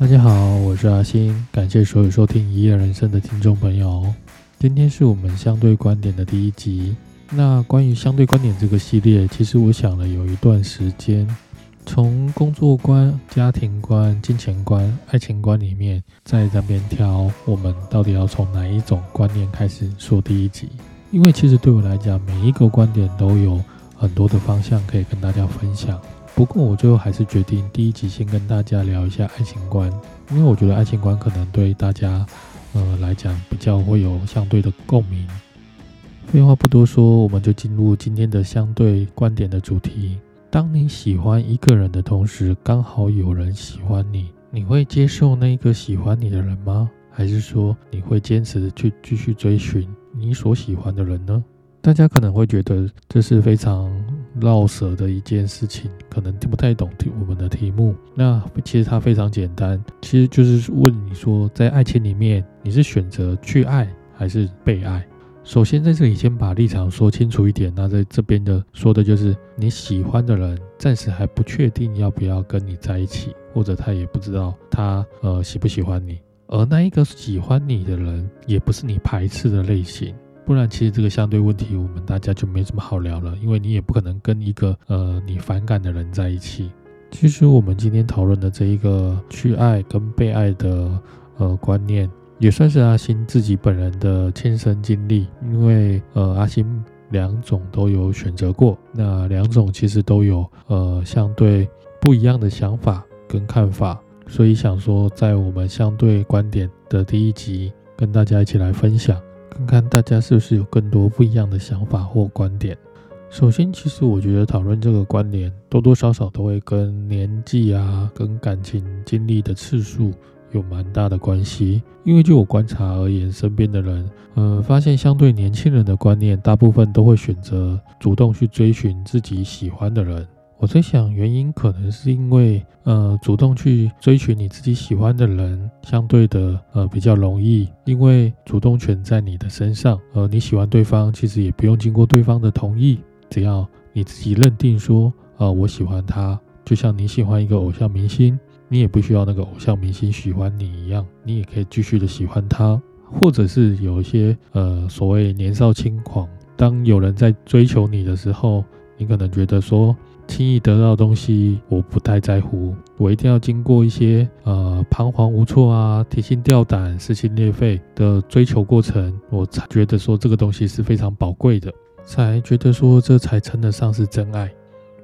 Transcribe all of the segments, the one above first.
大家好，我是阿星，感谢所有收听《一夜人生》的听众朋友。今天是我们相对观点的第一集。那关于相对观点这个系列，其实我想了有一段时间，从工作观、家庭观、金钱观、爱情观里面，在那边挑，我们到底要从哪一种观念开始说第一集？因为其实对我来讲，每一个观点都有很多的方向可以跟大家分享。不过我最后还是决定第一集先跟大家聊一下爱情观，因为我觉得爱情观可能对大家，呃来讲比较会有相对的共鸣。废话不多说，我们就进入今天的相对观点的主题。当你喜欢一个人的同时，刚好有人喜欢你，你会接受那个喜欢你的人吗？还是说你会坚持去继续追寻你所喜欢的人呢？大家可能会觉得这是非常绕舌的一件事情，可能听不太懂题我们的题目。那其实它非常简单，其实就是问你说，在爱情里面，你是选择去爱还是被爱？首先在这里先把立场说清楚一点。那在这边的说的就是你喜欢的人，暂时还不确定要不要跟你在一起，或者他也不知道他呃喜不喜欢你。而那一个喜欢你的人，也不是你排斥的类型。不然，其实这个相对问题，我们大家就没什么好聊了，因为你也不可能跟一个呃你反感的人在一起。其实我们今天讨论的这一个去爱跟被爱的呃观念，也算是阿星自己本人的亲身经历，因为呃阿星两种都有选择过，那两种其实都有呃相对不一样的想法跟看法，所以想说在我们相对观点的第一集，跟大家一起来分享。看看大家是不是有更多不一样的想法或观点。首先，其实我觉得讨论这个观点，多多少少都会跟年纪啊、跟感情经历的次数有蛮大的关系。因为就我观察而言，身边的人，呃，发现相对年轻人的观念，大部分都会选择主动去追寻自己喜欢的人。我在想，原因可能是因为，呃，主动去追寻你自己喜欢的人，相对的，呃，比较容易，因为主动权在你的身上，呃，你喜欢对方，其实也不用经过对方的同意，只要你自己认定说，呃，我喜欢他，就像你喜欢一个偶像明星，你也不需要那个偶像明星喜欢你一样，你也可以继续的喜欢他，或者是有一些，呃，所谓年少轻狂，当有人在追求你的时候，你可能觉得说。轻易得到的东西，我不太在乎。我一定要经过一些呃彷徨无措啊、提心吊胆、撕心裂肺的追求过程，我才觉得说这个东西是非常宝贵的，才觉得说这才称得上是真爱。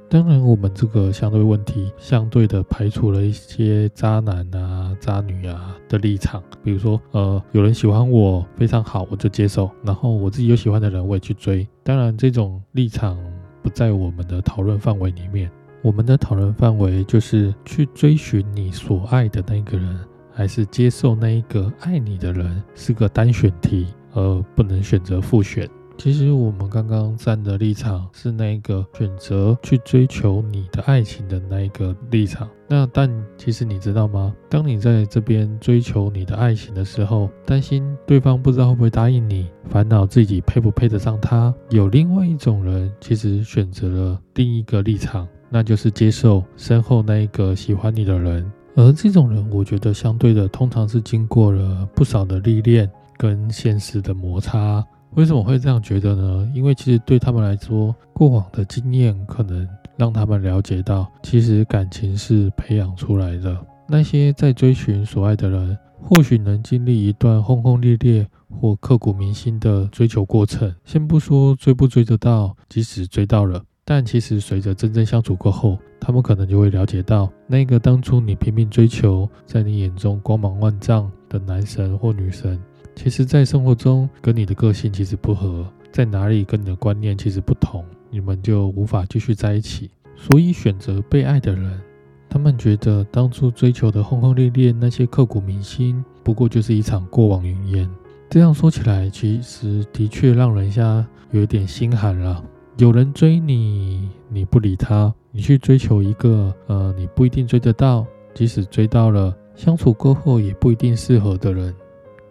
当然，我们这个相对问题，相对的排除了一些渣男啊、渣女啊的立场。比如说，呃，有人喜欢我非常好，我就接受；然后我自己有喜欢的人，我也去追。当然，这种立场。不在我们的讨论范围里面。我们的讨论范围就是去追寻你所爱的那个人，还是接受那一个爱你的人，是个单选题，而不能选择复选。其实我们刚刚站的立场是那个选择去追求你的爱情的那一个立场。那但其实你知道吗？当你在这边追求你的爱情的时候，担心对方不知道会不会答应你，烦恼自己配不配得上他。有另外一种人，其实选择了另一个立场，那就是接受身后那一个喜欢你的人。而这种人，我觉得相对的，通常是经过了不少的历练跟现实的摩擦。为什么会这样觉得呢？因为其实对他们来说，过往的经验可能让他们了解到，其实感情是培养出来的。那些在追寻所爱的人，或许能经历一段轰轰烈烈或刻骨铭心的追求过程。先不说追不追得到，即使追到了，但其实随着真正相处过后，他们可能就会了解到，那个当初你拼命追求，在你眼中光芒万丈的男神或女神。其实，在生活中跟你的个性其实不合，在哪里跟你的观念其实不同，你们就无法继续在一起。所以，选择被爱的人，他们觉得当初追求的轰轰烈烈，那些刻骨铭心，不过就是一场过往云烟。这样说起来，其实的确让人家有一点心寒了。有人追你，你不理他，你去追求一个呃，你不一定追得到，即使追到了，相处过后也不一定适合的人。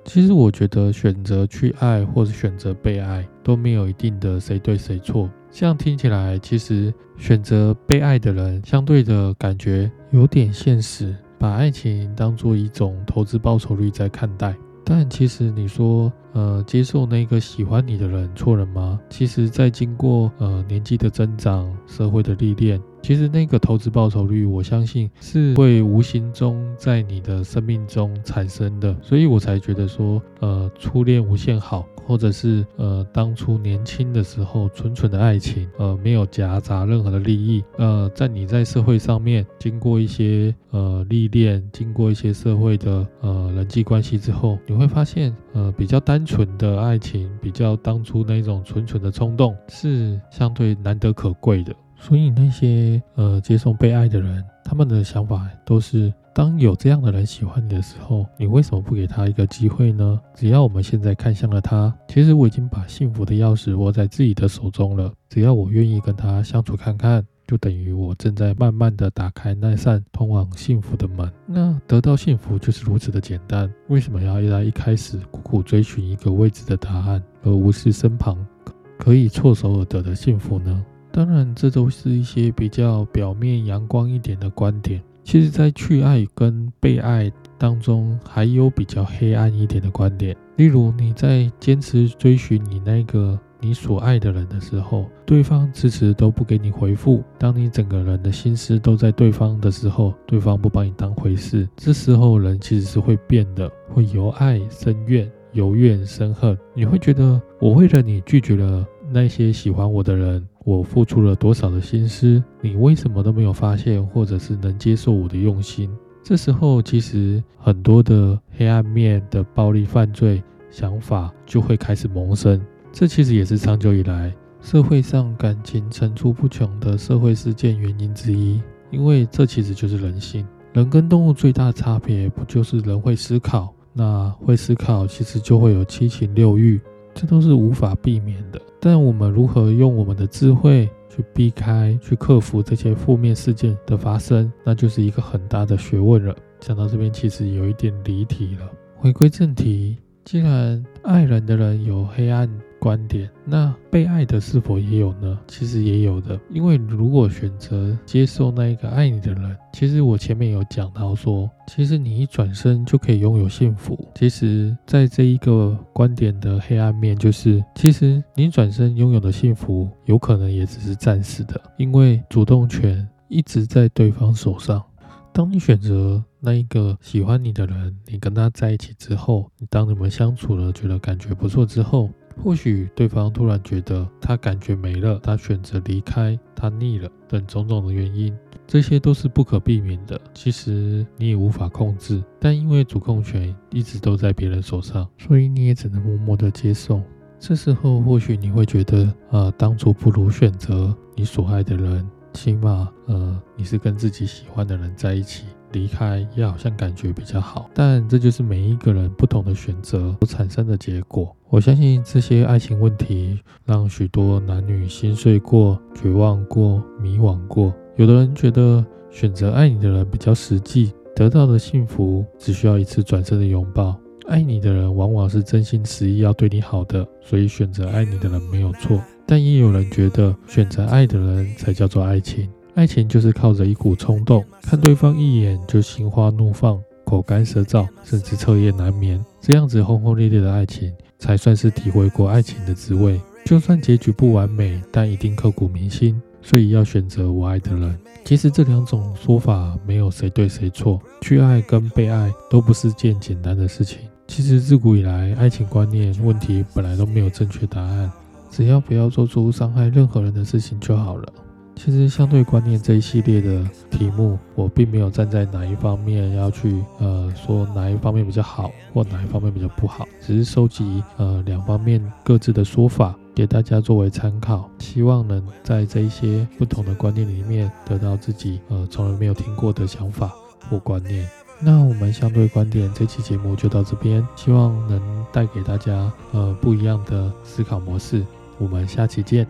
其实我觉得选择去爱或者选择被爱都没有一定的谁对谁错。这样听起来，其实选择被爱的人相对的感觉有点现实，把爱情当做一种投资报酬率在看待。但其实你说，呃，接受那个喜欢你的人错了吗？其实，在经过呃年纪的增长、社会的历练，其实那个投资报酬率，我相信是会无形中在你的生命中产生的。所以我才觉得说，呃，初恋无限好。或者是呃，当初年轻的时候纯纯的爱情，呃，没有夹杂任何的利益，呃，在你在社会上面经过一些呃历练，经过一些社会的呃人际关系之后，你会发现，呃，比较单纯的爱情，比较当初那种纯纯的冲动，是相对难得可贵的。所以那些呃接受被爱的人，他们的想法都是。当有这样的人喜欢你的时候，你为什么不给他一个机会呢？只要我们现在看向了他，其实我已经把幸福的钥匙握在自己的手中了。只要我愿意跟他相处看看，就等于我正在慢慢的打开那扇通往幸福的门。那得到幸福就是如此的简单，为什么要在一开始苦苦追寻一个未知的答案，而无视身旁可以唾手而得的幸福呢？当然，这都是一些比较表面阳光一点的观点。其实，在去爱跟被爱当中，还有比较黑暗一点的观点。例如，你在坚持追寻你那个你所爱的人的时候，对方迟迟都不给你回复。当你整个人的心思都在对方的时候，对方不把你当回事。这时候，人其实是会变的，会由爱生怨，由怨生恨。你会觉得，我为了你拒绝了那些喜欢我的人。我付出了多少的心思，你为什么都没有发现，或者是能接受我的用心？这时候，其实很多的黑暗面的暴力犯罪想法就会开始萌生。这其实也是长久以来社会上感情层出不穷的社会事件原因之一。因为这其实就是人性。人跟动物最大的差别，不就是人会思考？那会思考，其实就会有七情六欲。这都是无法避免的，但我们如何用我们的智慧去避开、去克服这些负面事件的发生，那就是一个很大的学问了。讲到这边，其实有一点离题了。回归正题，既然爱人的人有黑暗。观点，那被爱的是否也有呢？其实也有的，因为如果选择接受那一个爱你的人，其实我前面有讲到说，其实你一转身就可以拥有幸福。其实，在这一个观点的黑暗面，就是其实你转身拥有的幸福，有可能也只是暂时的，因为主动权一直在对方手上。当你选择那一个喜欢你的人，你跟他在一起之后，你当你们相处了，觉得感觉不错之后。或许对方突然觉得他感觉没了，他选择离开，他腻了等种种的原因，这些都是不可避免的。其实你也无法控制，但因为主控权一直都在别人手上，所以你也只能默默的接受。这时候或许你会觉得，呃，当初不如选择你所爱的人，起码，呃，你是跟自己喜欢的人在一起。离开也好像感觉比较好，但这就是每一个人不同的选择所产生的结果。我相信这些爱情问题让许多男女心碎过、绝望过、迷惘过。有的人觉得选择爱你的人比较实际，得到的幸福只需要一次转身的拥抱。爱你的人往往是真心实意要对你好的，所以选择爱你的人没有错。但也有人觉得选择爱的人才叫做爱情。爱情就是靠着一股冲动，看对方一眼就心花怒放、口干舌燥，甚至彻夜难眠。这样子轰轰烈烈的爱情，才算是体会过爱情的滋味。就算结局不完美，但一定刻骨铭心。所以要选择我爱的人。其实这两种说法没有谁对谁错，去爱跟被爱都不是件简单的事情。其实自古以来，爱情观念问题本来都没有正确答案，只要不要做出伤害任何人的事情就好了。其实相对观念这一系列的题目，我并没有站在哪一方面要去呃说哪一方面比较好或哪一方面比较不好，只是收集呃两方面各自的说法给大家作为参考，希望能在这一些不同的观念里面得到自己呃从来没有听过的想法或观念。那我们相对观点这期节目就到这边，希望能带给大家呃不一样的思考模式。我们下期见。